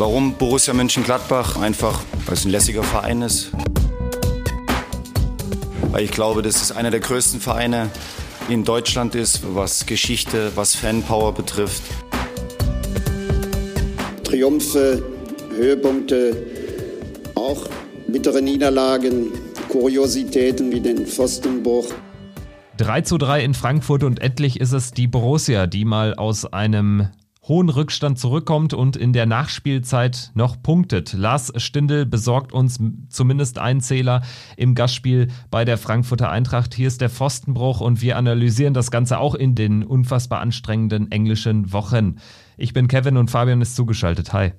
Warum Borussia Mönchengladbach? Einfach, weil es ein lässiger Verein ist. Weil ich glaube, dass es einer der größten Vereine in Deutschland ist, was Geschichte, was Fanpower betrifft. Triumphe, Höhepunkte, auch bittere Niederlagen, Kuriositäten wie den Pfostenbruch. 3 zu 3 in Frankfurt und endlich ist es die Borussia, die mal aus einem hohen Rückstand zurückkommt und in der Nachspielzeit noch punktet. Lars Stindl besorgt uns zumindest einen Zähler im Gastspiel bei der Frankfurter Eintracht. Hier ist der Pfostenbruch und wir analysieren das Ganze auch in den unfassbar anstrengenden englischen Wochen. Ich bin Kevin und Fabian ist zugeschaltet. Hi.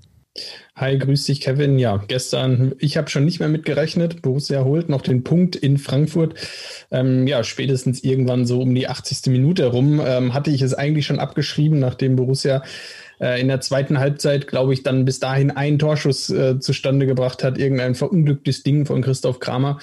Hi, grüß dich, Kevin. Ja, gestern, ich habe schon nicht mehr mitgerechnet. Borussia holt noch den Punkt in Frankfurt. Ähm, ja, spätestens irgendwann so um die 80. Minute herum ähm, hatte ich es eigentlich schon abgeschrieben, nachdem Borussia äh, in der zweiten Halbzeit, glaube ich, dann bis dahin einen Torschuss äh, zustande gebracht hat. Irgendein verunglücktes Ding von Christoph Kramer.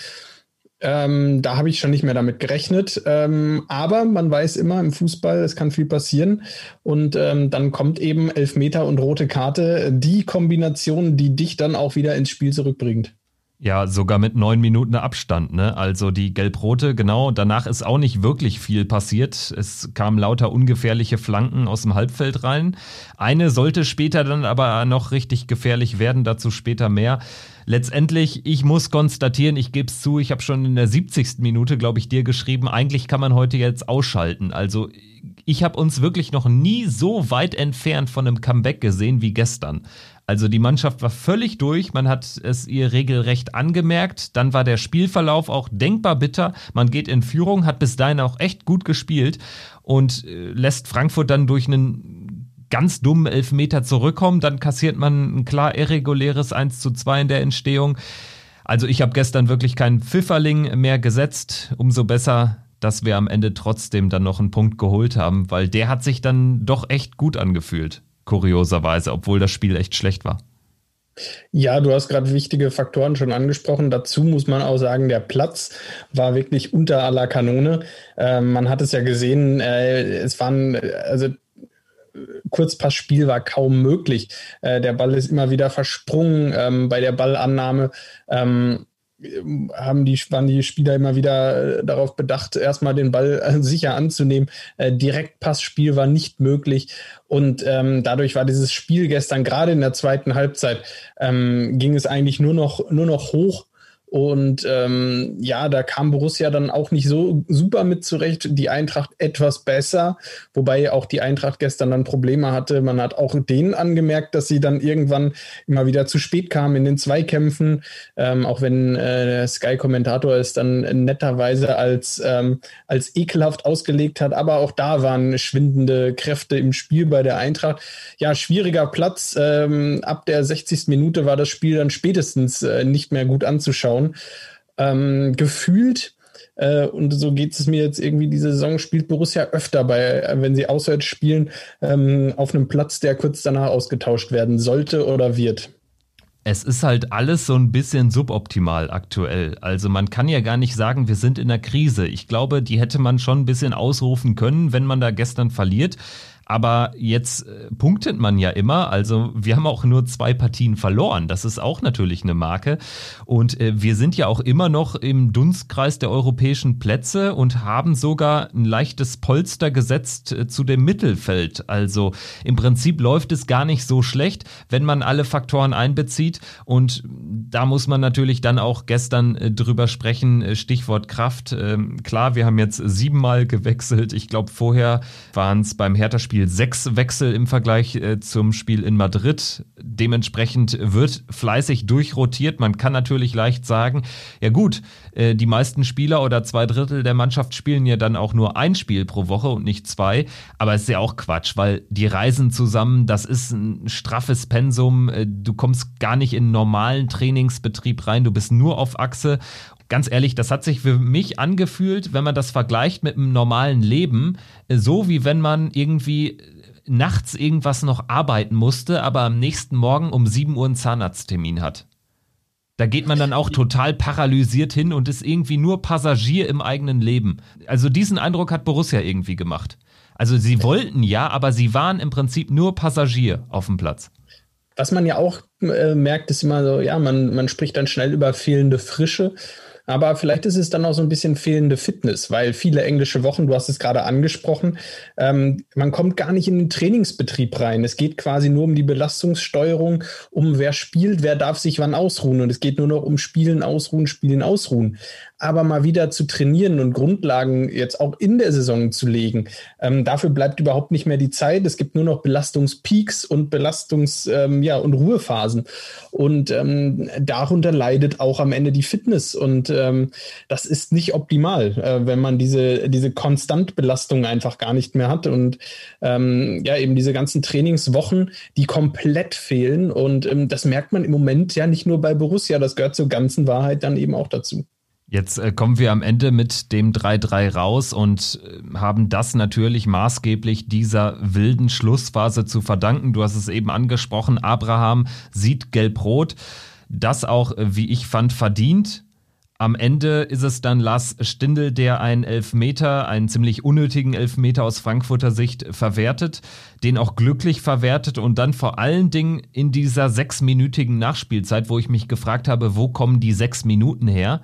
Ähm, da habe ich schon nicht mehr damit gerechnet. Ähm, aber man weiß immer im Fußball, es kann viel passieren. Und ähm, dann kommt eben Elfmeter und rote Karte, die Kombination, die dich dann auch wieder ins Spiel zurückbringt. Ja, sogar mit neun Minuten Abstand, ne? Also die Gelb-Rote, genau. Danach ist auch nicht wirklich viel passiert. Es kamen lauter ungefährliche Flanken aus dem Halbfeld rein. Eine sollte später dann aber noch richtig gefährlich werden, dazu später mehr. Letztendlich, ich muss konstatieren, ich gebe es zu, ich habe schon in der 70. Minute, glaube ich, dir geschrieben, eigentlich kann man heute jetzt ausschalten. Also ich habe uns wirklich noch nie so weit entfernt von einem Comeback gesehen wie gestern. Also die Mannschaft war völlig durch, man hat es ihr regelrecht angemerkt, dann war der Spielverlauf auch denkbar bitter, man geht in Führung, hat bis dahin auch echt gut gespielt und äh, lässt Frankfurt dann durch einen ganz dummen Elfmeter zurückkommen, dann kassiert man ein klar irreguläres 1 zu 2 in der Entstehung. Also ich habe gestern wirklich keinen Pfifferling mehr gesetzt, umso besser, dass wir am Ende trotzdem dann noch einen Punkt geholt haben, weil der hat sich dann doch echt gut angefühlt kurioserweise, obwohl das Spiel echt schlecht war. Ja, du hast gerade wichtige Faktoren schon angesprochen. Dazu muss man auch sagen, der Platz war wirklich unter aller Kanone. Äh, man hat es ja gesehen, äh, es waren, also Kurzpassspiel war kaum möglich. Äh, der Ball ist immer wieder versprungen ähm, bei der Ballannahme. Ähm, haben die, waren die Spieler immer wieder äh, darauf bedacht, erstmal den Ball äh, sicher anzunehmen. Äh, Direktpassspiel war nicht möglich. Und ähm, dadurch war dieses Spiel gestern, gerade in der zweiten Halbzeit, ähm, ging es eigentlich nur noch, nur noch hoch. Und ähm, ja, da kam Borussia dann auch nicht so super mit zurecht. Die Eintracht etwas besser, wobei auch die Eintracht gestern dann Probleme hatte. Man hat auch denen angemerkt, dass sie dann irgendwann immer wieder zu spät kamen in den Zweikämpfen. Ähm, auch wenn äh, der Sky-Kommentator es dann netterweise als, ähm, als ekelhaft ausgelegt hat. Aber auch da waren schwindende Kräfte im Spiel bei der Eintracht. Ja, schwieriger Platz. Ähm, ab der 60. Minute war das Spiel dann spätestens äh, nicht mehr gut anzuschauen anschauen. Ähm, gefühlt, äh, und so geht es mir jetzt irgendwie, diese Saison spielt Borussia öfter bei, wenn sie auswärts spielen, ähm, auf einem Platz, der kurz danach ausgetauscht werden sollte oder wird. Es ist halt alles so ein bisschen suboptimal aktuell. Also man kann ja gar nicht sagen, wir sind in einer Krise. Ich glaube, die hätte man schon ein bisschen ausrufen können, wenn man da gestern verliert. Aber jetzt äh, punktet man ja immer. Also wir haben auch nur zwei Partien verloren. Das ist auch natürlich eine Marke. Und äh, wir sind ja auch immer noch im Dunstkreis der europäischen Plätze und haben sogar ein leichtes Polster gesetzt äh, zu dem Mittelfeld. Also im Prinzip läuft es gar nicht so schlecht, wenn man alle Faktoren einbezieht. Und da muss man natürlich dann auch gestern drüber sprechen. Stichwort Kraft. Ähm, klar, wir haben jetzt siebenmal gewechselt. Ich glaube, vorher waren es beim Hertha-Spiel Spiel sechs Wechsel im Vergleich äh, zum Spiel in Madrid. Dementsprechend wird fleißig durchrotiert. Man kann natürlich leicht sagen, ja gut, äh, die meisten Spieler oder zwei Drittel der Mannschaft spielen ja dann auch nur ein Spiel pro Woche und nicht zwei. Aber es ist ja auch Quatsch, weil die reisen zusammen, das ist ein straffes Pensum. Äh, du kommst gar nicht in normalen Trainingsbetrieb rein, du bist nur auf Achse ganz ehrlich, das hat sich für mich angefühlt, wenn man das vergleicht mit einem normalen Leben, so wie wenn man irgendwie nachts irgendwas noch arbeiten musste, aber am nächsten Morgen um 7 Uhr einen Zahnarzttermin hat. Da geht man dann auch total paralysiert hin und ist irgendwie nur Passagier im eigenen Leben. Also diesen Eindruck hat Borussia irgendwie gemacht. Also sie wollten ja, aber sie waren im Prinzip nur Passagier auf dem Platz. Was man ja auch äh, merkt, ist immer so, ja, man, man spricht dann schnell über fehlende Frische. Aber vielleicht ist es dann auch so ein bisschen fehlende Fitness, weil viele englische Wochen, du hast es gerade angesprochen, ähm, man kommt gar nicht in den Trainingsbetrieb rein. Es geht quasi nur um die Belastungssteuerung, um wer spielt, wer darf sich wann ausruhen. Und es geht nur noch um Spielen, Ausruhen, Spielen, Ausruhen aber mal wieder zu trainieren und Grundlagen jetzt auch in der Saison zu legen. Ähm, dafür bleibt überhaupt nicht mehr die Zeit. Es gibt nur noch Belastungspeaks und Belastungs- ähm, ja, und Ruhephasen. Und ähm, darunter leidet auch am Ende die Fitness. Und ähm, das ist nicht optimal, äh, wenn man diese, diese Konstantbelastung einfach gar nicht mehr hat. Und ähm, ja, eben diese ganzen Trainingswochen, die komplett fehlen. Und ähm, das merkt man im Moment ja nicht nur bei Borussia, das gehört zur ganzen Wahrheit dann eben auch dazu. Jetzt äh, kommen wir am Ende mit dem 3-3 raus und äh, haben das natürlich maßgeblich dieser wilden Schlussphase zu verdanken. Du hast es eben angesprochen, Abraham sieht gelb-rot. Das auch, äh, wie ich fand, verdient. Am Ende ist es dann Lars Stindl, der einen Elfmeter, einen ziemlich unnötigen Elfmeter aus Frankfurter Sicht verwertet, den auch glücklich verwertet und dann vor allen Dingen in dieser sechsminütigen Nachspielzeit, wo ich mich gefragt habe, wo kommen die sechs Minuten her?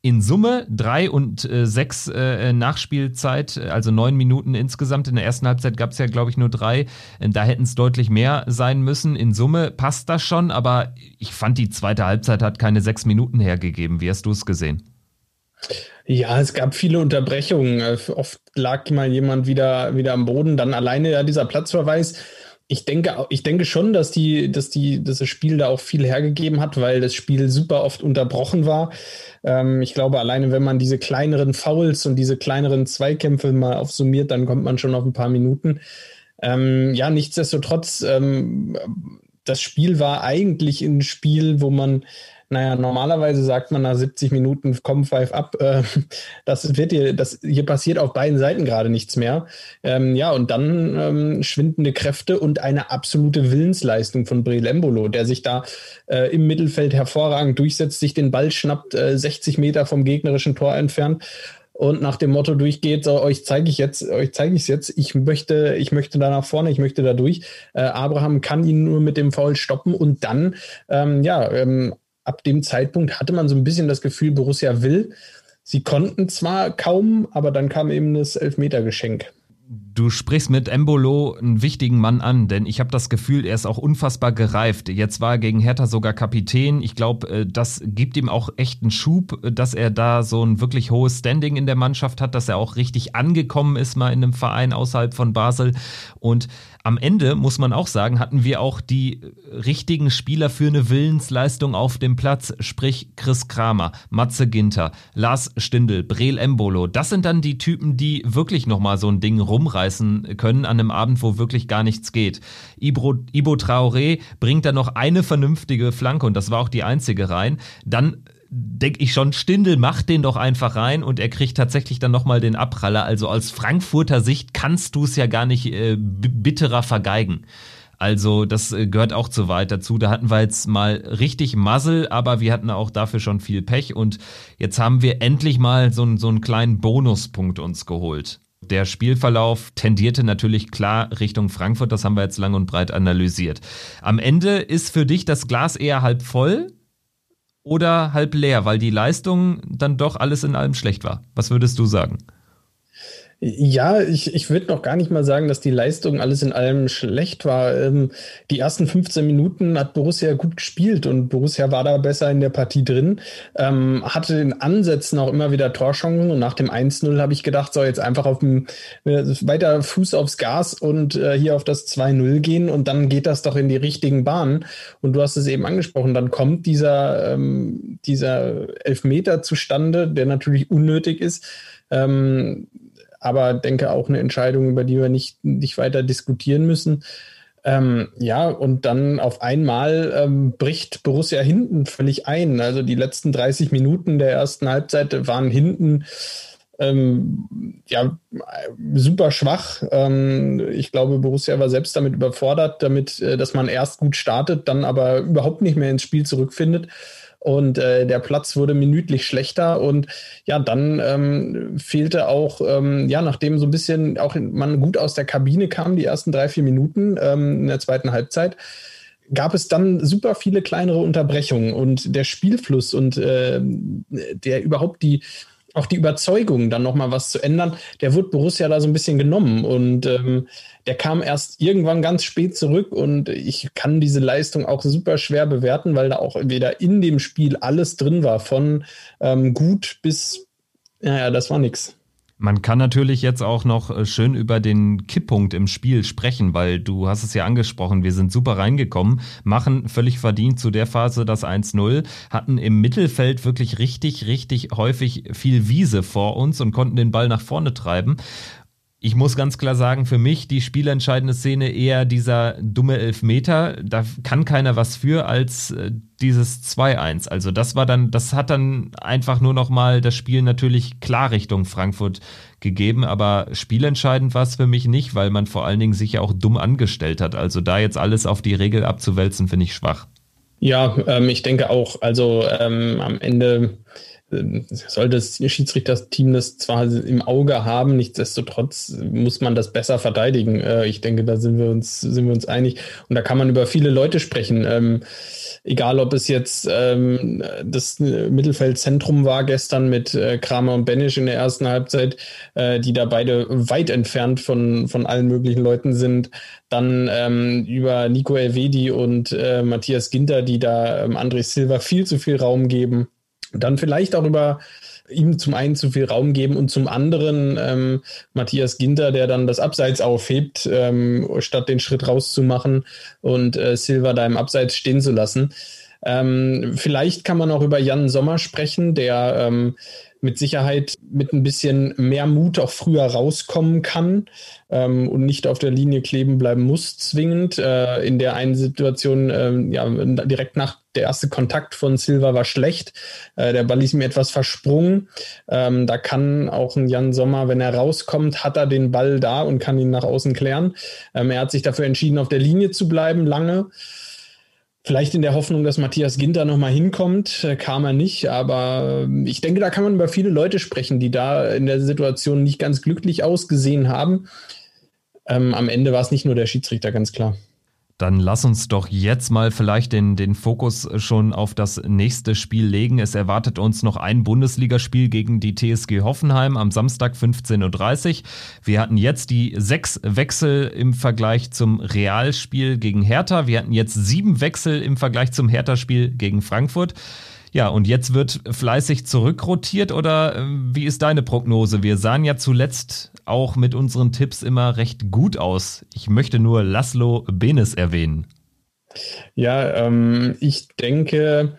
In Summe drei und äh, sechs äh, Nachspielzeit, also neun Minuten insgesamt. In der ersten Halbzeit gab es ja, glaube ich, nur drei. Da hätten es deutlich mehr sein müssen. In Summe passt das schon, aber ich fand, die zweite Halbzeit hat keine sechs Minuten hergegeben. Wie hast du es gesehen? Ja, es gab viele Unterbrechungen. Äh, oft lag mal jemand wieder, wieder am Boden. Dann alleine ja dieser Platzverweis ich denke, ich denke schon, dass die, dass die, dass das Spiel da auch viel hergegeben hat, weil das Spiel super oft unterbrochen war. Ähm, ich glaube, alleine wenn man diese kleineren Fouls und diese kleineren Zweikämpfe mal aufsummiert, dann kommt man schon auf ein paar Minuten. Ähm, ja, nichtsdestotrotz, ähm, das Spiel war eigentlich ein Spiel, wo man naja, normalerweise sagt man nach 70 Minuten, komm, pfeif ab. Äh, das wird hier, das, hier passiert auf beiden Seiten gerade nichts mehr. Ähm, ja, und dann ähm, schwindende Kräfte und eine absolute Willensleistung von Breel Embolo, der sich da äh, im Mittelfeld hervorragend durchsetzt, sich den Ball schnappt, äh, 60 Meter vom gegnerischen Tor entfernt und nach dem Motto durchgeht, so, euch zeige ich jetzt, euch zeige ich es jetzt, ich möchte, ich möchte da nach vorne, ich möchte da durch. Äh, Abraham kann ihn nur mit dem Foul stoppen und dann, ähm, ja, ähm, ab dem Zeitpunkt hatte man so ein bisschen das Gefühl, Borussia will. Sie konnten zwar kaum, aber dann kam eben das Elfmetergeschenk. Du sprichst mit Embolo einen wichtigen Mann an, denn ich habe das Gefühl, er ist auch unfassbar gereift. Jetzt war er gegen Hertha sogar Kapitän. Ich glaube, äh, das gibt ihm auch echt einen Schub, dass er da so ein wirklich hohes Standing in der Mannschaft hat, dass er auch richtig angekommen ist mal in einem Verein außerhalb von Basel. Und am Ende muss man auch sagen, hatten wir auch die richtigen Spieler für eine Willensleistung auf dem Platz, sprich Chris Kramer, Matze Ginter, Lars Stindl, Breel Embolo. Das sind dann die Typen, die wirklich nochmal so ein Ding rumreißen können an einem Abend, wo wirklich gar nichts geht. Ibo, Ibo Traoré bringt dann noch eine vernünftige Flanke und das war auch die einzige rein. Dann denke ich schon, Stindel macht den doch einfach rein und er kriegt tatsächlich dann nochmal den Abpraller. Also aus Frankfurter Sicht kannst du es ja gar nicht äh, bitterer vergeigen. Also das äh, gehört auch zu weit dazu. Da hatten wir jetzt mal richtig Muzzle, aber wir hatten auch dafür schon viel Pech und jetzt haben wir endlich mal so, so einen kleinen Bonuspunkt uns geholt. Der Spielverlauf tendierte natürlich klar Richtung Frankfurt, das haben wir jetzt lang und breit analysiert. Am Ende ist für dich das Glas eher halb voll oder halb leer, weil die Leistung dann doch alles in allem schlecht war? Was würdest du sagen? Ja, ich, ich würde noch gar nicht mal sagen, dass die Leistung alles in allem schlecht war. Ähm, die ersten 15 Minuten hat Borussia gut gespielt und Borussia war da besser in der Partie drin, ähm, hatte in Ansätzen auch immer wieder Torchancen und nach dem 1-0 habe ich gedacht, so jetzt einfach auf dem, äh, weiter Fuß aufs Gas und äh, hier auf das 2-0 gehen und dann geht das doch in die richtigen Bahnen. Und du hast es eben angesprochen, dann kommt dieser, ähm, dieser Elfmeter zustande, der natürlich unnötig ist. Ähm, aber denke auch eine Entscheidung, über die wir nicht, nicht weiter diskutieren müssen. Ähm, ja, und dann auf einmal ähm, bricht Borussia hinten völlig ein. Also die letzten 30 Minuten der ersten Halbzeit waren hinten ähm, ja super schwach. Ähm, ich glaube, Borussia war selbst damit überfordert, damit, äh, dass man erst gut startet, dann aber überhaupt nicht mehr ins Spiel zurückfindet und äh, der Platz wurde minütlich schlechter. Und ja, dann ähm, fehlte auch, ähm, ja, nachdem so ein bisschen auch man gut aus der Kabine kam, die ersten drei, vier Minuten ähm, in der zweiten Halbzeit, gab es dann super viele kleinere Unterbrechungen. Und der Spielfluss und äh, der überhaupt die auch die Überzeugung, dann nochmal was zu ändern, der wurde Borussia da so ein bisschen genommen und ähm, der kam erst irgendwann ganz spät zurück und ich kann diese Leistung auch super schwer bewerten, weil da auch weder in dem Spiel alles drin war, von ähm, gut bis, naja, das war nix. Man kann natürlich jetzt auch noch äh, schön über den Kipppunkt im Spiel sprechen, weil du hast es ja angesprochen, wir sind super reingekommen, machen völlig verdient zu der Phase das 1-0, hatten im Mittelfeld wirklich richtig, richtig häufig viel Wiese vor uns und konnten den Ball nach vorne treiben ich muss ganz klar sagen, für mich die spielentscheidende Szene eher dieser dumme Elfmeter. Da kann keiner was für als äh, dieses 2-1. Also das war dann, das hat dann einfach nur noch mal das Spiel natürlich klar Richtung Frankfurt gegeben, aber spielentscheidend war es für mich nicht, weil man vor allen Dingen sich ja auch dumm angestellt hat. Also da jetzt alles auf die Regel abzuwälzen, finde ich schwach. Ja, ähm, ich denke auch. Also ähm, am Ende ähm, soll das Schiedsrichterteam das zwar im Auge haben, nichtsdestotrotz muss man das besser verteidigen. Äh, ich denke, da sind wir uns, sind wir uns einig. Und da kann man über viele Leute sprechen. Ähm, egal, ob es jetzt ähm, das Mittelfeldzentrum war gestern mit äh, Kramer und Benisch in der ersten Halbzeit, äh, die da beide weit entfernt von, von allen möglichen Leuten sind. Dann ähm, über Nico Elvedi und äh, Matthias Ginter, die da ähm, André Silva viel zu viel Raum geben dann vielleicht auch über ihm zum einen zu viel Raum geben und zum anderen ähm, Matthias Ginter, der dann das Abseits aufhebt, ähm, statt den Schritt rauszumachen und äh, Silva da im Abseits stehen zu lassen. Ähm, vielleicht kann man auch über Jan Sommer sprechen, der ähm, mit Sicherheit mit ein bisschen mehr Mut auch früher rauskommen kann ähm, und nicht auf der Linie kleben bleiben muss, zwingend. Äh, in der einen Situation, äh, ja, direkt nach der erste Kontakt von Silva war schlecht. Äh, der Ball ist mir etwas versprungen. Ähm, da kann auch ein Jan Sommer, wenn er rauskommt, hat er den Ball da und kann ihn nach außen klären. Ähm, er hat sich dafür entschieden, auf der Linie zu bleiben, lange. Vielleicht in der Hoffnung, dass Matthias Ginter nochmal hinkommt, äh, kam er nicht. Aber ähm, ich denke, da kann man über viele Leute sprechen, die da in der Situation nicht ganz glücklich ausgesehen haben. Ähm, am Ende war es nicht nur der Schiedsrichter, ganz klar. Dann lass uns doch jetzt mal vielleicht den, den Fokus schon auf das nächste Spiel legen. Es erwartet uns noch ein Bundesligaspiel gegen die TSG Hoffenheim am Samstag 15.30 Uhr. Wir hatten jetzt die sechs Wechsel im Vergleich zum Realspiel gegen Hertha. Wir hatten jetzt sieben Wechsel im Vergleich zum Hertha-Spiel gegen Frankfurt. Ja, und jetzt wird fleißig zurückrotiert oder äh, wie ist deine Prognose? Wir sahen ja zuletzt auch mit unseren Tipps immer recht gut aus. Ich möchte nur Laszlo Benes erwähnen. Ja, ähm, ich denke,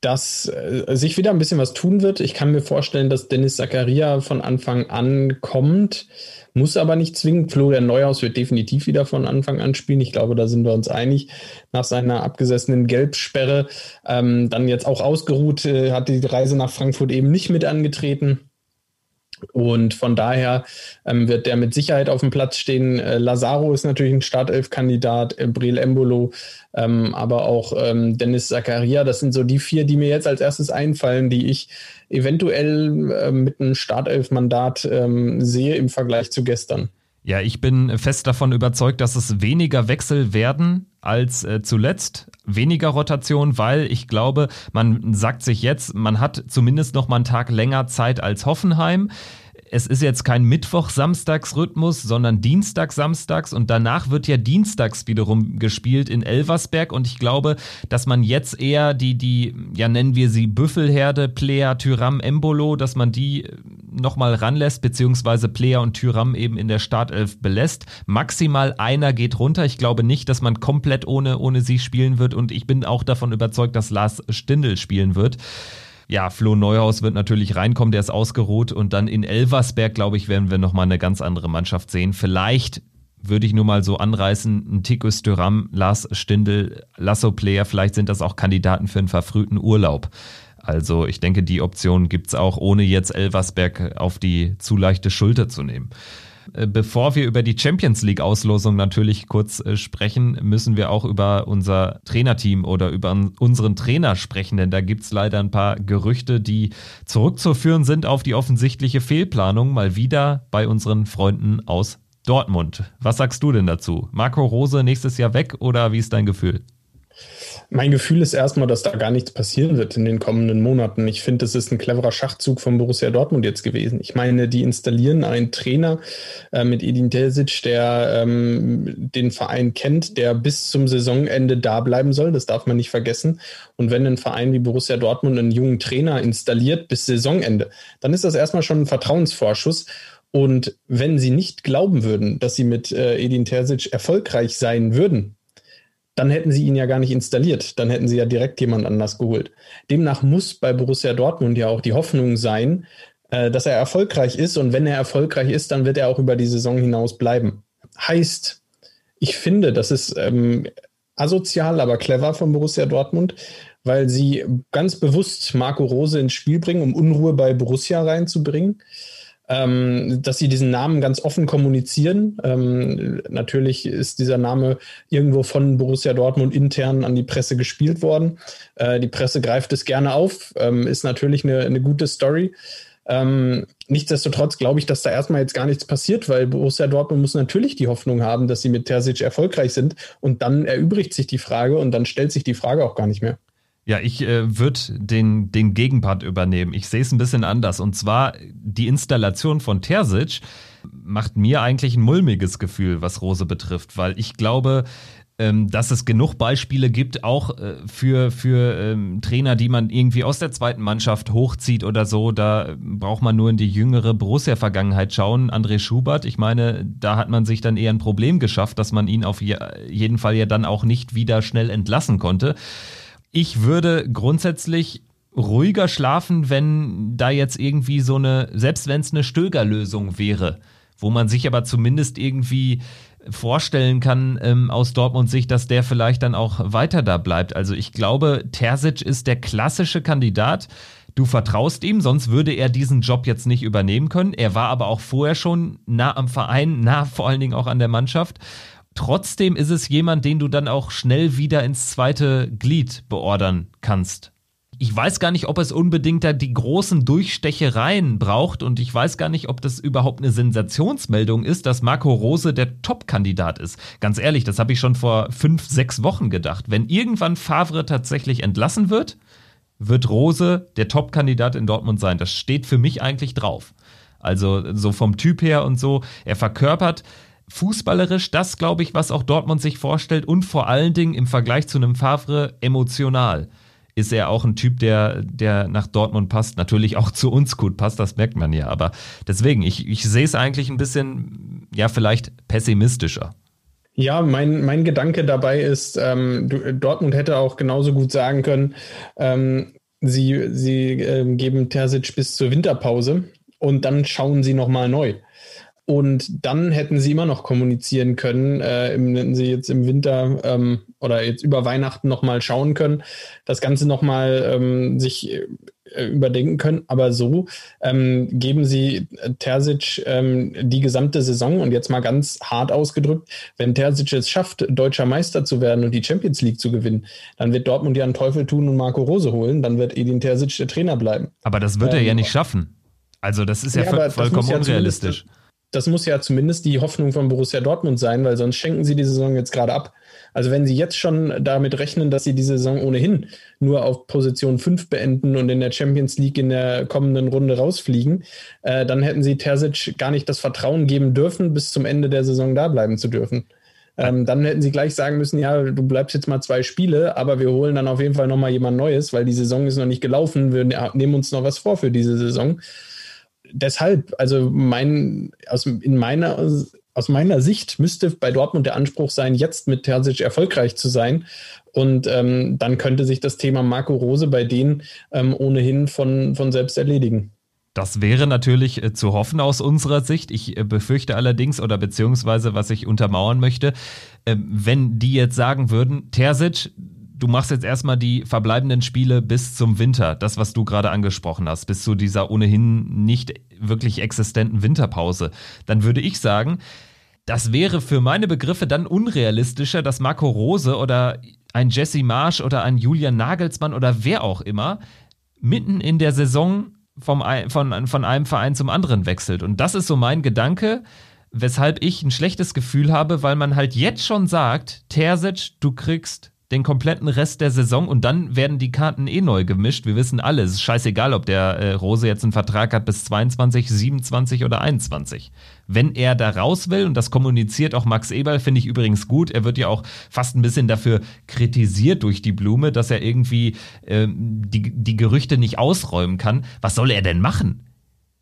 dass äh, sich wieder ein bisschen was tun wird. Ich kann mir vorstellen, dass Dennis Zakaria von Anfang an kommt. Muss aber nicht zwingend. Florian Neuhaus wird definitiv wieder von Anfang an spielen. Ich glaube, da sind wir uns einig. Nach seiner abgesessenen Gelbsperre ähm, dann jetzt auch ausgeruht, äh, hat die Reise nach Frankfurt eben nicht mit angetreten. Und von daher ähm, wird der mit Sicherheit auf dem Platz stehen. Äh, Lazaro ist natürlich ein Startelf-Kandidat, äh, Breel Embolo, ähm, aber auch ähm, Dennis Zakaria. Das sind so die vier, die mir jetzt als erstes einfallen, die ich eventuell äh, mit einem Startelf-Mandat ähm, sehe im Vergleich zu gestern. Ja, ich bin fest davon überzeugt, dass es weniger Wechsel werden als äh, zuletzt. Weniger Rotation, weil ich glaube, man sagt sich jetzt, man hat zumindest noch mal einen Tag länger Zeit als Hoffenheim es ist jetzt kein Mittwoch-Samstags-Rhythmus, sondern Dienstag-Samstags und danach wird ja Dienstags wiederum gespielt in Elversberg und ich glaube, dass man jetzt eher die, die, ja nennen wir sie Büffelherde, Plea, Tyram, Embolo, dass man die nochmal ranlässt, beziehungsweise Plea und Tyram eben in der Startelf belässt. Maximal einer geht runter. Ich glaube nicht, dass man komplett ohne, ohne sie spielen wird und ich bin auch davon überzeugt, dass Lars Stindl spielen wird ja, Flo Neuhaus wird natürlich reinkommen, der ist ausgeruht und dann in Elversberg, glaube ich, werden wir nochmal eine ganz andere Mannschaft sehen. Vielleicht würde ich nur mal so anreißen, ein Tikus Düram, Lars Stindl, Lasso Player, vielleicht sind das auch Kandidaten für einen verfrühten Urlaub. Also ich denke, die Option gibt's auch, ohne jetzt Elversberg auf die zu leichte Schulter zu nehmen. Äh, bevor wir über die Champions League Auslosung natürlich kurz äh, sprechen, müssen wir auch über unser Trainerteam oder über unseren Trainer sprechen, denn da gibt's leider ein paar Gerüchte, die zurückzuführen sind auf die offensichtliche Fehlplanung, mal wieder bei unseren Freunden aus Dortmund. Was sagst du denn dazu? Marco Rose nächstes Jahr weg oder wie ist dein Gefühl? Mein Gefühl ist erstmal, dass da gar nichts passieren wird in den kommenden Monaten. Ich finde, es ist ein cleverer Schachzug von Borussia Dortmund jetzt gewesen. Ich meine, die installieren einen Trainer äh, mit Edin Terzic, der ähm, den Verein kennt, der bis zum Saisonende da bleiben soll. Das darf man nicht vergessen. Und wenn ein Verein wie Borussia Dortmund einen jungen Trainer installiert bis Saisonende, dann ist das erstmal schon ein Vertrauensvorschuss. Und wenn sie nicht glauben würden, dass sie mit äh, Edin Terzic erfolgreich sein würden, dann hätten sie ihn ja gar nicht installiert. Dann hätten sie ja direkt jemand anders geholt. Demnach muss bei Borussia Dortmund ja auch die Hoffnung sein, äh, dass er erfolgreich ist. Und wenn er erfolgreich ist, dann wird er auch über die Saison hinaus bleiben. Heißt, ich finde, das ist ähm, asozial, aber clever von Borussia Dortmund, weil sie ganz bewusst Marco Rose ins Spiel bringen, um Unruhe bei Borussia reinzubringen ähm, dass sie diesen Namen ganz offen kommunizieren. Ähm, natürlich ist dieser Name irgendwo von Borussia Dortmund intern an die Presse gespielt worden. Äh, die Presse greift es gerne auf, ähm, ist natürlich eine, eine gute Story. Ähm, nichtsdestotrotz glaube ich, dass da erstmal jetzt gar nichts passiert, weil Borussia Dortmund muss natürlich die Hoffnung haben, dass sie mit Terzic erfolgreich sind und dann erübrigt sich die Frage und dann stellt sich die Frage auch gar nicht mehr. Ja, ich äh, würde den, den Gegenpart übernehmen. Ich sehe es ein bisschen anders. Und zwar die Installation von Terzic macht mir eigentlich ein mulmiges Gefühl, was Rose betrifft, weil ich glaube, ähm, dass es genug Beispiele gibt, auch äh, für, für ähm, Trainer, die man irgendwie aus der zweiten Mannschaft hochzieht oder so. Da braucht man nur in die jüngere Borussia-Vergangenheit schauen. André Schubert, ich meine, da hat man sich dann eher ein Problem geschafft, dass man ihn auf je jeden Fall ja dann auch nicht wieder schnell entlassen konnte. Ich würde grundsätzlich ruhiger schlafen, wenn da jetzt irgendwie so eine, selbst wenn es eine Stöger-Lösung wäre, wo man sich aber zumindest irgendwie vorstellen kann ähm, aus Dortmund Sicht, dass der vielleicht dann auch weiter da bleibt. Also ich glaube, Terzic ist der klassische Kandidat. Du vertraust ihm, sonst würde er diesen Job jetzt nicht übernehmen können. Er war aber auch vorher schon nah am Verein, nah vor allen Dingen auch an der Mannschaft. Trotzdem ist es jemand, den du dann auch schnell wieder ins zweite Glied beordern kannst. Ich weiß gar nicht, ob es unbedingt da die großen Durchstechereien braucht und ich weiß gar nicht, ob das überhaupt eine Sensationsmeldung ist, dass Marco Rose der Top-Kandidat ist. Ganz ehrlich, das habe ich schon vor fünf, sechs Wochen gedacht. Wenn irgendwann Favre tatsächlich entlassen wird, wird Rose der Top-Kandidat in Dortmund sein. Das steht für mich eigentlich drauf. Also so vom Typ her und so. Er verkörpert fußballerisch das, glaube ich, was auch Dortmund sich vorstellt und vor allen Dingen im Vergleich zu einem Favre emotional ist er auch ein Typ, der, der nach Dortmund passt, natürlich auch zu uns gut passt, das merkt man ja. Aber deswegen, ich, ich sehe es eigentlich ein bisschen, ja, vielleicht pessimistischer. Ja, mein, mein Gedanke dabei ist, ähm, Dortmund hätte auch genauso gut sagen können, ähm, sie, sie äh, geben Terzic bis zur Winterpause und dann schauen sie nochmal neu. Und dann hätten sie immer noch kommunizieren können, äh, wenn sie jetzt im Winter ähm, oder jetzt über Weihnachten nochmal schauen können, das Ganze nochmal ähm, sich äh, überdenken können. Aber so ähm, geben sie Terzic ähm, die gesamte Saison und jetzt mal ganz hart ausgedrückt, wenn Terzic es schafft, deutscher Meister zu werden und die Champions League zu gewinnen, dann wird Dortmund ja einen Teufel tun und Marco Rose holen, dann wird Edin Terzic der Trainer bleiben. Aber das wird er ja ähm, nicht schaffen. Also das ist ja, ja vollkommen unrealistisch das muss ja zumindest die Hoffnung von Borussia Dortmund sein, weil sonst schenken sie die Saison jetzt gerade ab. Also wenn sie jetzt schon damit rechnen, dass sie die Saison ohnehin nur auf Position 5 beenden und in der Champions League in der kommenden Runde rausfliegen, äh, dann hätten sie Terzic gar nicht das Vertrauen geben dürfen, bis zum Ende der Saison da bleiben zu dürfen. Ähm, dann hätten sie gleich sagen müssen, ja, du bleibst jetzt mal zwei Spiele, aber wir holen dann auf jeden Fall nochmal jemand Neues, weil die Saison ist noch nicht gelaufen. Wir ne-, nehmen uns noch was vor für diese Saison deshalb, also mein, aus, in meiner, aus meiner Sicht müsste bei Dortmund der Anspruch sein, jetzt mit Terzic erfolgreich zu sein. Und ähm, dann könnte sich das Thema Marco Rose bei denen ähm, ohnehin von, von selbst erledigen. Das wäre natürlich äh, zu hoffen aus unserer Sicht. Ich äh, befürchte allerdings, oder beziehungsweise was ich untermauern möchte, äh, wenn die jetzt sagen würden, Terzic, du machst jetzt erstmal die verbleibenden Spiele bis zum Winter, das, was du gerade angesprochen hast, bis zu dieser ohnehin nicht wirklich existenten Winterpause, dann würde ich sagen, das wäre für meine Begriffe dann unrealistischer, dass Marco Rose oder ein Jesse Marsch oder ein Julian Nagelsmann oder wer auch immer mitten in der Saison vom, von, von einem Verein zum anderen wechselt. Und das ist so mein Gedanke, weshalb ich ein schlechtes Gefühl habe, weil man halt jetzt schon sagt, Terzic, du kriegst den kompletten Rest der Saison und dann werden die Karten eh neu gemischt. Wir wissen alle, es ist scheißegal, ob der äh, Rose jetzt einen Vertrag hat bis 22, 27 oder 21. Wenn er da raus will, und das kommuniziert auch Max Eberl, finde ich übrigens gut, er wird ja auch fast ein bisschen dafür kritisiert durch die Blume, dass er irgendwie äh, die, die Gerüchte nicht ausräumen kann. Was soll er denn machen?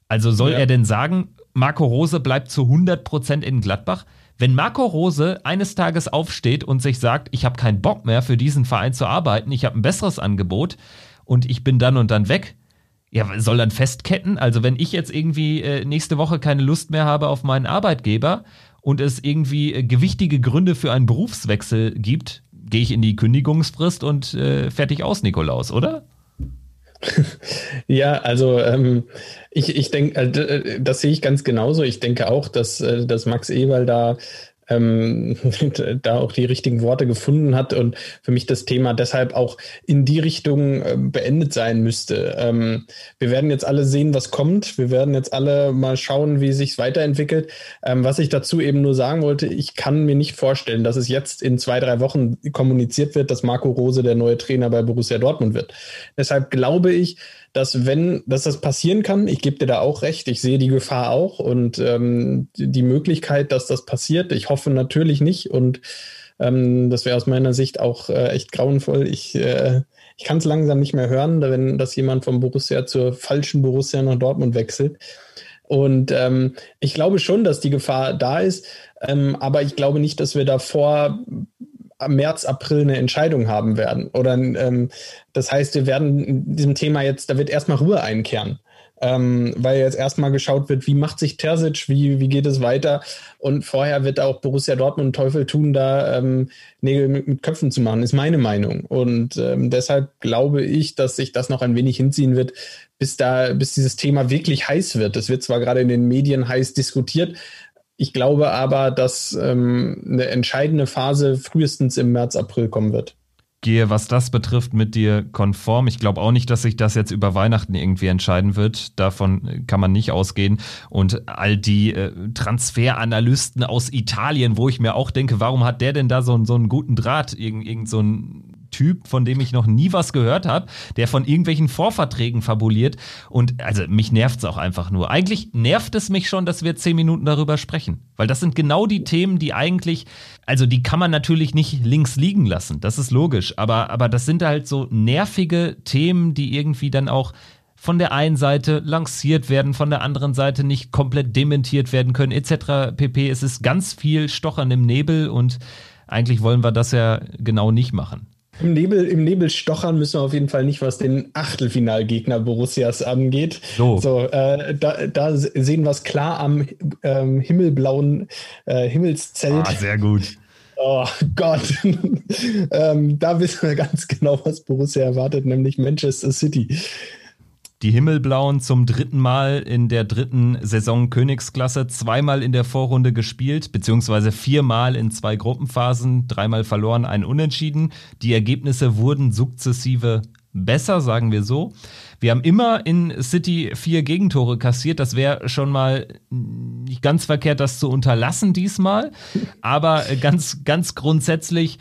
Also soll ja. er denn sagen, Marco Rose bleibt zu 100% in Gladbach? Wenn Marco Rose eines Tages aufsteht und sich sagt, ich habe keinen Bock mehr für diesen Verein zu arbeiten, ich habe ein besseres Angebot und ich bin dann und dann weg, ja, soll dann festketten? Also wenn ich jetzt irgendwie äh, nächste Woche keine Lust mehr habe auf meinen Arbeitgeber und es irgendwie äh, gewichtige Gründe für einen Berufswechsel gibt, gehe ich in die Kündigungsfrist und äh, fertig aus, Nikolaus, oder? Ja, also ähm, ich, ich denke, äh, äh, das sehe ich ganz genauso. Ich denke auch, dass, äh, dass Max Eberl da ähm, da auch die richtigen Worte gefunden hat und für mich das Thema deshalb auch in die Richtung äh, beendet sein müsste. Ähm, wir werden jetzt alle sehen, was kommt. Wir werden jetzt alle mal schauen, wie sich weiterentwickelt. Ähm, was ich dazu eben nur sagen wollte, ich kann mir nicht vorstellen, dass es jetzt in zwei, drei Wochen kommuniziert wird, dass Marco Rose der neue Trainer bei Borussia Dortmund wird. Deshalb glaube ich, dass wenn, dass das passieren kann, ich gebe dir da auch recht, ich sehe die Gefahr auch und ähm, die Möglichkeit, dass das passiert. Ich hoffe natürlich nicht und ähm, das wäre aus meiner Sicht auch äh, echt grauenvoll. Ich, äh, ich kann es langsam nicht mehr hören, wenn dass jemand vom Borussia zur falschen Borussia nach Dortmund wechselt. Und ähm, ich glaube schon, dass die Gefahr da ist, ähm, aber ich glaube nicht, dass wir davor März, April eine Entscheidung haben werden. Oder ähm, das heißt, wir werden in diesem Thema jetzt, da wird erstmal Ruhe einkehren. Ähm, weil jetzt erstmal geschaut wird, wie macht sich Terzic, wie, wie geht es weiter. Und vorher wird auch Borussia Dortmund Teufel tun, da ähm, Nägel mit, mit, Köpfen zu machen, ist meine Meinung. Und ähm, deshalb glaube ich, dass sich das noch ein wenig hinziehen wird, bis da, bis dieses Thema wirklich heiß wird. Es wird zwar gerade in den Medien heiß diskutiert, ich glaube aber, dass ähm, eine entscheidende Phase frühestens im März, April kommen wird. Gehe, was das betrifft, mit dir konform. Ich glaube auch nicht, dass sich das jetzt über Weihnachten irgendwie entscheiden wird. Davon kann man nicht ausgehen. Und all die äh, Transferanalysten aus Italien, wo ich mir auch denke, warum hat der denn da so, so einen guten Draht? Irgend, irgend so ein Typ, von dem ich noch nie was gehört habe, der von irgendwelchen Vorverträgen fabuliert. Und also mich nervt es auch einfach nur. Eigentlich nervt es mich schon, dass wir zehn Minuten darüber sprechen. Weil das sind genau die Themen, die eigentlich, also die kann man natürlich nicht links liegen lassen. Das ist logisch. Aber, aber das sind halt so nervige Themen, die irgendwie dann auch von der einen Seite lanciert werden, von der anderen Seite nicht komplett dementiert werden können, etc. pp. Es ist ganz viel Stochern im Nebel und eigentlich wollen wir das ja genau nicht machen. Im Nebel, Im Nebel stochern müssen wir auf jeden Fall nicht, was den Achtelfinalgegner Borussias angeht. So, so äh, da, da, sehen wir es klar am ähm, himmelblauen äh, Himmelszelt. Ah, sehr gut. Oh Gott. ähm, da wissen wir ganz genau, was Borussia erwartet, nämlich Manchester City. Die Himmelblauen zum dritten Mal in der dritten Saison Königsklasse, zweimal in der Vorrunde gespielt, beziehungsweise viermal in zwei Gruppenphasen, dreimal verloren, ein Unentschieden. Die Ergebnisse wurden sukzessive besser, sagen wir so. Wir haben immer in City vier Gegentore kassiert. Das wäre schon mal nicht ganz verkehrt, das zu unterlassen diesmal. Aber ganz, ganz grundsätzlich,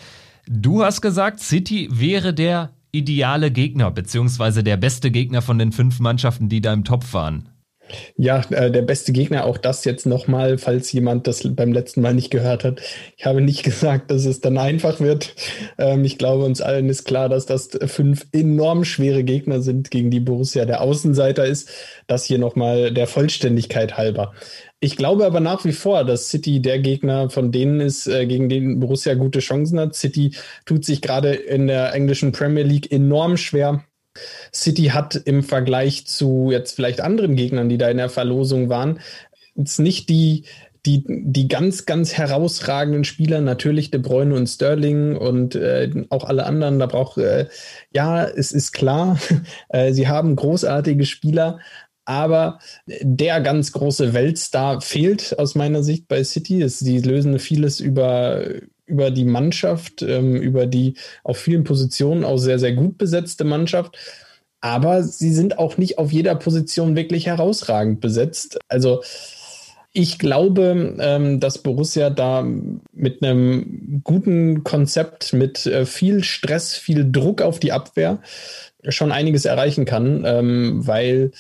du hast gesagt, City wäre der ideale Gegner, beziehungsweise der beste Gegner von den fünf Mannschaften, die da im Topf waren? Ja, äh, der beste Gegner, auch das jetzt nochmal, falls jemand das beim letzten Mal nicht gehört hat. Ich habe nicht gesagt, dass es dann einfach wird. Ähm, ich glaube, uns allen ist klar, dass das fünf enorm schwere Gegner sind, gegen die Borussia der Außenseiter ist. Das hier nochmal der Vollständigkeit halber. Ich glaube aber nach wie vor, dass City der Gegner von denen ist, äh, gegen den Borussia gute Chancen hat. City tut sich gerade in der englischen Premier League enorm schwer. City hat im Vergleich zu jetzt vielleicht anderen Gegnern, die da in der Verlosung waren, jetzt nicht die, die, die ganz, ganz herausragenden Spieler, natürlich De Bruyne und Sterling und äh, auch alle anderen, da braucht, äh, ja, es ist klar, äh, sie haben großartige Spieler, aber der ganz große Weltstar fehlt aus meiner Sicht bei City. Sie lösen vieles über, über die Mannschaft, ähm, über die auf vielen Positionen auch sehr, sehr gut besetzte Mannschaft. Aber sie sind auch nicht auf jeder Position wirklich herausragend besetzt. Also Ich glaube, ähm, dass Borussia da mit einem guten Konzept, mit äh, viel Stress, viel Druck auf die Abwehr schon einiges erreichen kann, ähm, weil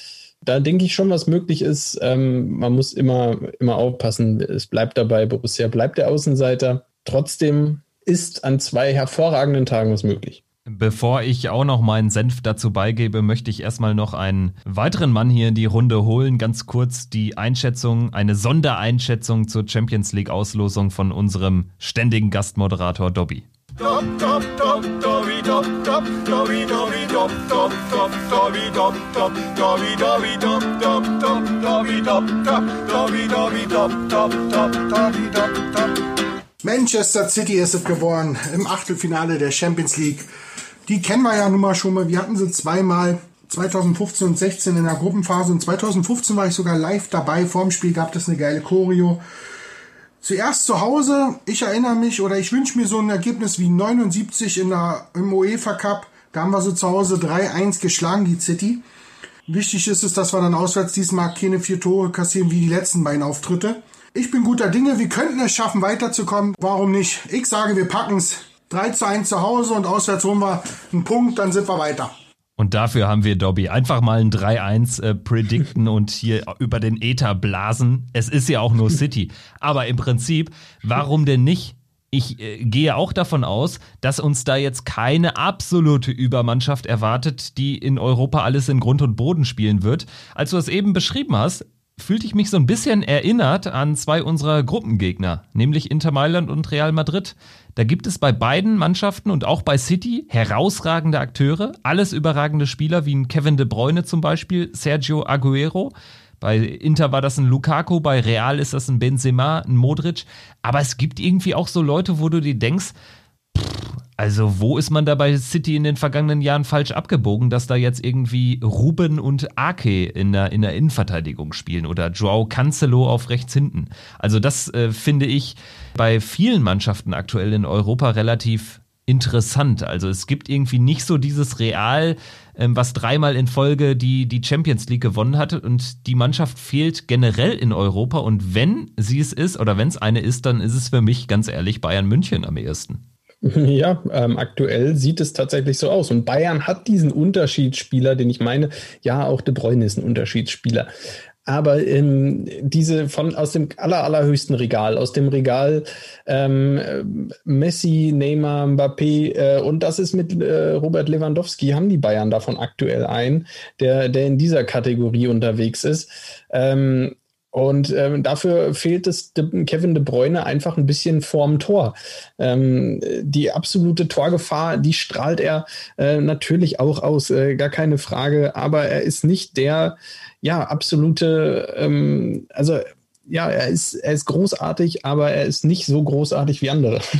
da denke ich schon, was möglich ist. Ähm, man muss immer, immer aufpassen. Es bleibt dabei, Borussia bleibt der Außenseiter. Trotzdem ist an zwei hervorragenden Tagen was möglich. Bevor ich auch noch meinen Senf dazu beigebe, möchte ich erstmal noch einen weiteren Mann hier in die Runde holen. Ganz kurz die Einschätzung, eine Sondereinschätzung zur Champions League Auslosung von unserem ständigen Gastmoderator Dobby. Manchester City ist es geworden im Achtelfinale der Champions League. Die kennen wir ja nun mal schon mal. Wir hatten sie zweimal 2015 und 16 in der Gruppenphase und 2015 war ich sogar live dabei. Vorm Spiel gab es eine geile Choreo. Zuerst zu Hause, ich erinnere mich oder ich wünsche mir so ein Ergebnis wie 79 in der, im UEFA Cup. Da haben wir so zu Hause 3-1 geschlagen, die City. Wichtig ist es, dass wir dann auswärts diesmal keine vier Tore kassieren wie die letzten beiden Auftritte. Ich bin guter Dinge, wir könnten es schaffen, weiterzukommen. Warum nicht? Ich sage, wir packen es 3 zu 1 zu Hause und auswärts holen wir einen Punkt, dann sind wir weiter. Und dafür haben wir Dobby einfach mal ein 3-1 äh, predikten und hier über den Ether blasen. Es ist ja auch nur City. Aber im Prinzip, warum denn nicht? Ich äh, gehe auch davon aus, dass uns da jetzt keine absolute Übermannschaft erwartet, die in Europa alles in Grund und Boden spielen wird. Als du es eben beschrieben hast, fühlte ich mich so ein bisschen erinnert an zwei unserer Gruppengegner, nämlich Inter Mailand und Real Madrid. Da gibt es bei beiden Mannschaften und auch bei City herausragende Akteure, alles überragende Spieler wie ein Kevin de Bruyne zum Beispiel, Sergio Aguero. Bei Inter war das ein Lukaku, bei Real ist das ein Benzema, ein Modric. Aber es gibt irgendwie auch so Leute, wo du dir denkst, also, wo ist man da bei City in den vergangenen Jahren falsch abgebogen, dass da jetzt irgendwie Ruben und Ake in der, in der Innenverteidigung spielen oder Joao Cancelo auf rechts hinten? Also, das äh, finde ich bei vielen Mannschaften aktuell in Europa relativ interessant. Also, es gibt irgendwie nicht so dieses Real, ähm, was dreimal in Folge die, die Champions League gewonnen hat und die Mannschaft fehlt generell in Europa und wenn sie es ist oder wenn es eine ist, dann ist es für mich ganz ehrlich Bayern München am ehesten. Ja, ähm, aktuell sieht es tatsächlich so aus. Und Bayern hat diesen Unterschiedsspieler, den ich meine. Ja, auch De Bruyne ist ein Unterschiedsspieler. Aber ähm, diese von aus dem aller, allerhöchsten Regal, aus dem Regal ähm, Messi, Neymar, Mbappé äh, und das ist mit äh, Robert Lewandowski, haben die Bayern davon aktuell ein, der, der in dieser Kategorie unterwegs ist. Ähm, und ähm, dafür fehlt es Kevin de Bruyne einfach ein bisschen vorm Tor. Ähm, die absolute Torgefahr, die strahlt er äh, natürlich auch aus, äh, gar keine Frage. Aber er ist nicht der, ja, absolute, ähm, also ja, er ist, er ist großartig, aber er ist nicht so großartig wie andere.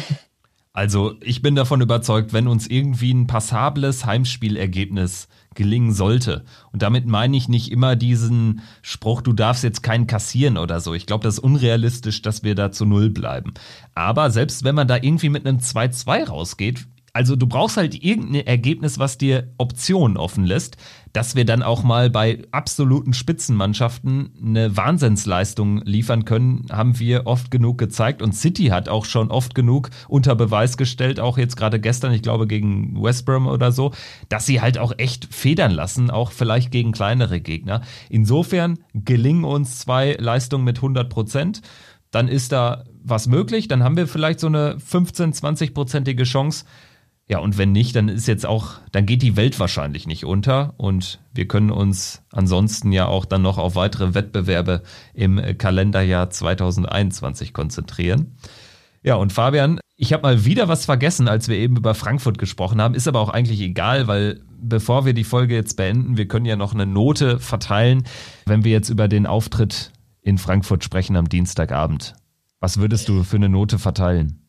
Also ich bin davon überzeugt, wenn uns irgendwie ein passables Heimspielergebnis gelingen sollte. Und damit meine ich nicht immer diesen Spruch, du darfst jetzt keinen kassieren oder so. Ich glaube, das ist unrealistisch, dass wir da zu Null bleiben. Aber selbst wenn man da irgendwie mit einem 2-2 rausgeht, also du brauchst halt irgendein Ergebnis, was dir Optionen offen lässt, dass wir dann auch mal bei absoluten Spitzenmannschaften eine Wahnsinnsleistung liefern können, haben wir oft genug gezeigt. Und City hat auch schon oft genug unter Beweis gestellt, auch jetzt gerade gestern, ich glaube gegen West Brom oder so, dass sie halt auch echt federn lassen, auch vielleicht gegen kleinere Gegner. Insofern gelingen uns zwei Leistungen mit 100 Prozent. Dann ist da was möglich, dann haben wir vielleicht so eine 15, 20-prozentige Chance, ja, und wenn nicht, dann ist jetzt auch, dann geht die Welt wahrscheinlich nicht unter und wir können uns ansonsten ja auch dann noch auf weitere Wettbewerbe im Kalenderjahr 2021 konzentrieren. Ja, und Fabian, ich habe mal wieder was vergessen, als wir eben über Frankfurt gesprochen haben, ist aber auch eigentlich egal, weil bevor wir die Folge jetzt beenden, wir können ja noch eine Note verteilen, wenn wir jetzt über den Auftritt in Frankfurt sprechen am Dienstagabend. Was würdest du für eine Note verteilen?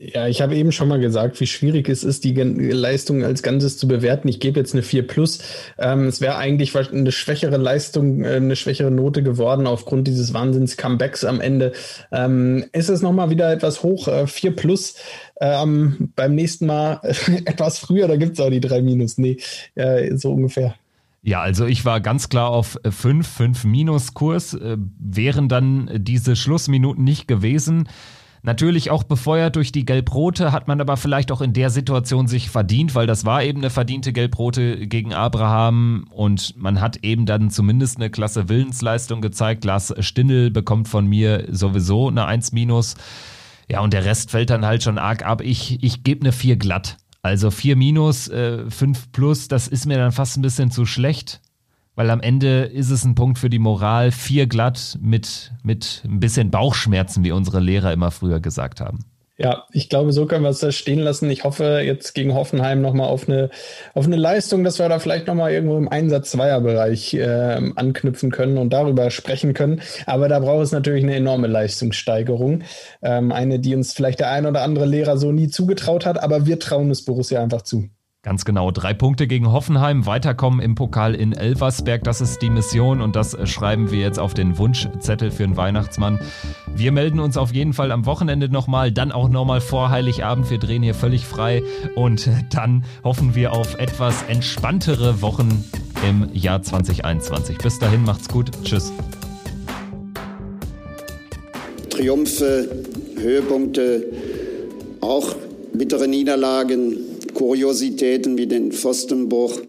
Ja, ich habe eben schon mal gesagt, wie schwierig es ist, die Leistung als Ganzes zu bewerten. Ich gebe jetzt eine 4 plus. Ähm, es wäre eigentlich eine schwächere Leistung, äh, eine schwächere Note geworden aufgrund dieses Wahnsinns-Comebacks am Ende. Ähm, ist es nochmal wieder etwas hoch, äh, 4 plus. Ähm, beim nächsten Mal etwas früher, da gibt es auch die 3 minus. Nee, äh, so ungefähr. Ja, also ich war ganz klar auf 5, 5 Minuskurs. Äh, wären dann diese Schlussminuten nicht gewesen. Natürlich auch befeuert durch die Gelb-Rote, hat man aber vielleicht auch in der Situation sich verdient, weil das war eben eine verdiente Gelb-Rote gegen Abraham und man hat eben dann zumindest eine klasse Willensleistung gezeigt. Lars Stindl bekommt von mir sowieso eine 1 minus. Ja, und der Rest fällt dann halt schon arg ab. Ich, ich gebe eine 4 glatt. Also 4 minus, äh, 5 plus, das ist mir dann fast ein bisschen zu schlecht, weil am Ende ist es ein Punkt für die Moral. 4 glatt mit, mit ein bisschen Bauchschmerzen, wie unsere Lehrer immer früher gesagt haben. Ja, ich glaube, so können wir es da stehen lassen. Ich hoffe jetzt gegen Hoffenheim nochmal auf eine, auf eine Leistung, dass wir da vielleicht nochmal irgendwo im Einsatz-Zweier-Bereich äh, anknüpfen können und darüber sprechen können. Aber da braucht es natürlich eine enorme Leistungssteigerung. Ähm, eine, die uns vielleicht der ein oder andere Lehrer so nie zugetraut hat, aber wir trauen es Borussia einfach zu. Ganz genau. Drei Punkte gegen Hoffenheim, weiterkommen im Pokal in Elversberg. Das ist die Mission und das schreiben wir jetzt auf den Wunschzettel für den Weihnachtsmann. Wir melden uns auf jeden Fall am Wochenende nochmal, dann auch nochmal vor Heiligabend. Wir drehen hier völlig frei und dann hoffen wir auf etwas entspanntere Wochen im Jahr 2021. Bis dahin, macht's gut. Tschüss. Triumphe, Höhepunkte, auch bittere Niederlagen Kuriositäten wie den Pfostenbruch